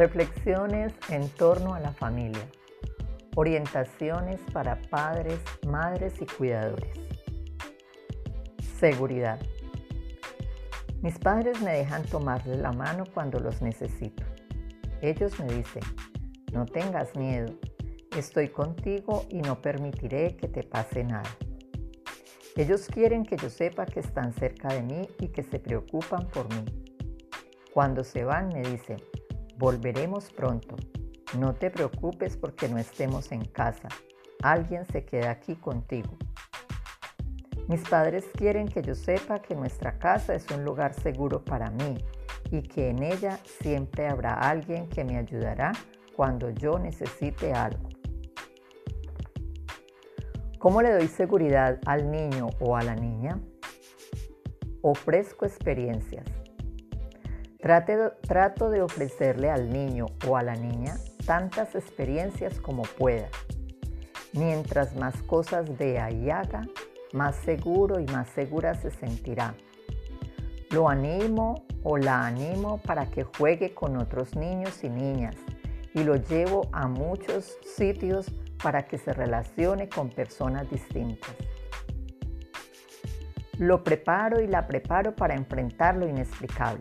Reflexiones en torno a la familia. Orientaciones para padres, madres y cuidadores. Seguridad. Mis padres me dejan tomarles la mano cuando los necesito. Ellos me dicen, no tengas miedo, estoy contigo y no permitiré que te pase nada. Ellos quieren que yo sepa que están cerca de mí y que se preocupan por mí. Cuando se van me dicen, Volveremos pronto. No te preocupes porque no estemos en casa. Alguien se queda aquí contigo. Mis padres quieren que yo sepa que nuestra casa es un lugar seguro para mí y que en ella siempre habrá alguien que me ayudará cuando yo necesite algo. ¿Cómo le doy seguridad al niño o a la niña? Ofrezco experiencias. Trato de ofrecerle al niño o a la niña tantas experiencias como pueda. Mientras más cosas vea y haga, más seguro y más segura se sentirá. Lo animo o la animo para que juegue con otros niños y niñas y lo llevo a muchos sitios para que se relacione con personas distintas. Lo preparo y la preparo para enfrentar lo inexplicable.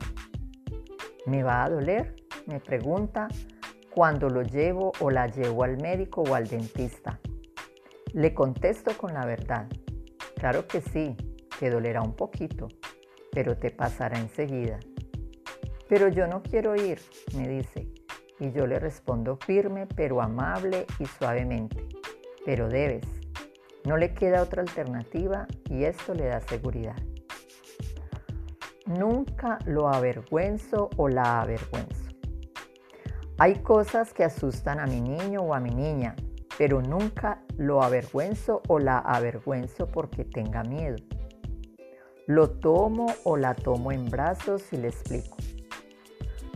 ¿Me va a doler? Me pregunta cuando lo llevo o la llevo al médico o al dentista. Le contesto con la verdad. Claro que sí, te dolerá un poquito, pero te pasará enseguida. Pero yo no quiero ir, me dice, y yo le respondo firme, pero amable y suavemente. Pero debes. No le queda otra alternativa y esto le da seguridad. Nunca lo avergüenzo o la avergüenzo. Hay cosas que asustan a mi niño o a mi niña, pero nunca lo avergüenzo o la avergüenzo porque tenga miedo. Lo tomo o la tomo en brazos y le explico.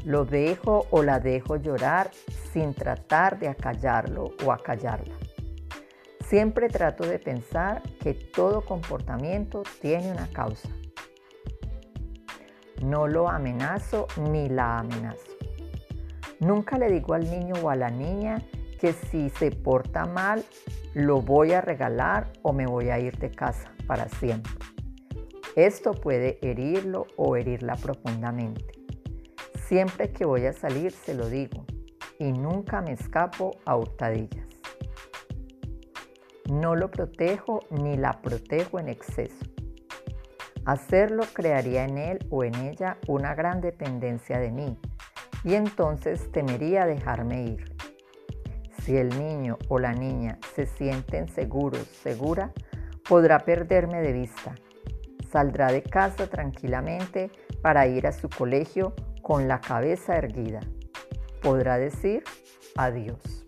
Lo dejo o la dejo llorar sin tratar de acallarlo o acallarla. Siempre trato de pensar que todo comportamiento tiene una causa. No lo amenazo ni la amenazo. Nunca le digo al niño o a la niña que si se porta mal lo voy a regalar o me voy a ir de casa para siempre. Esto puede herirlo o herirla profundamente. Siempre que voy a salir se lo digo y nunca me escapo a hurtadillas. No lo protejo ni la protejo en exceso. Hacerlo crearía en él o en ella una gran dependencia de mí y entonces temería dejarme ir. Si el niño o la niña se sienten seguros, segura, podrá perderme de vista. Saldrá de casa tranquilamente para ir a su colegio con la cabeza erguida. Podrá decir adiós.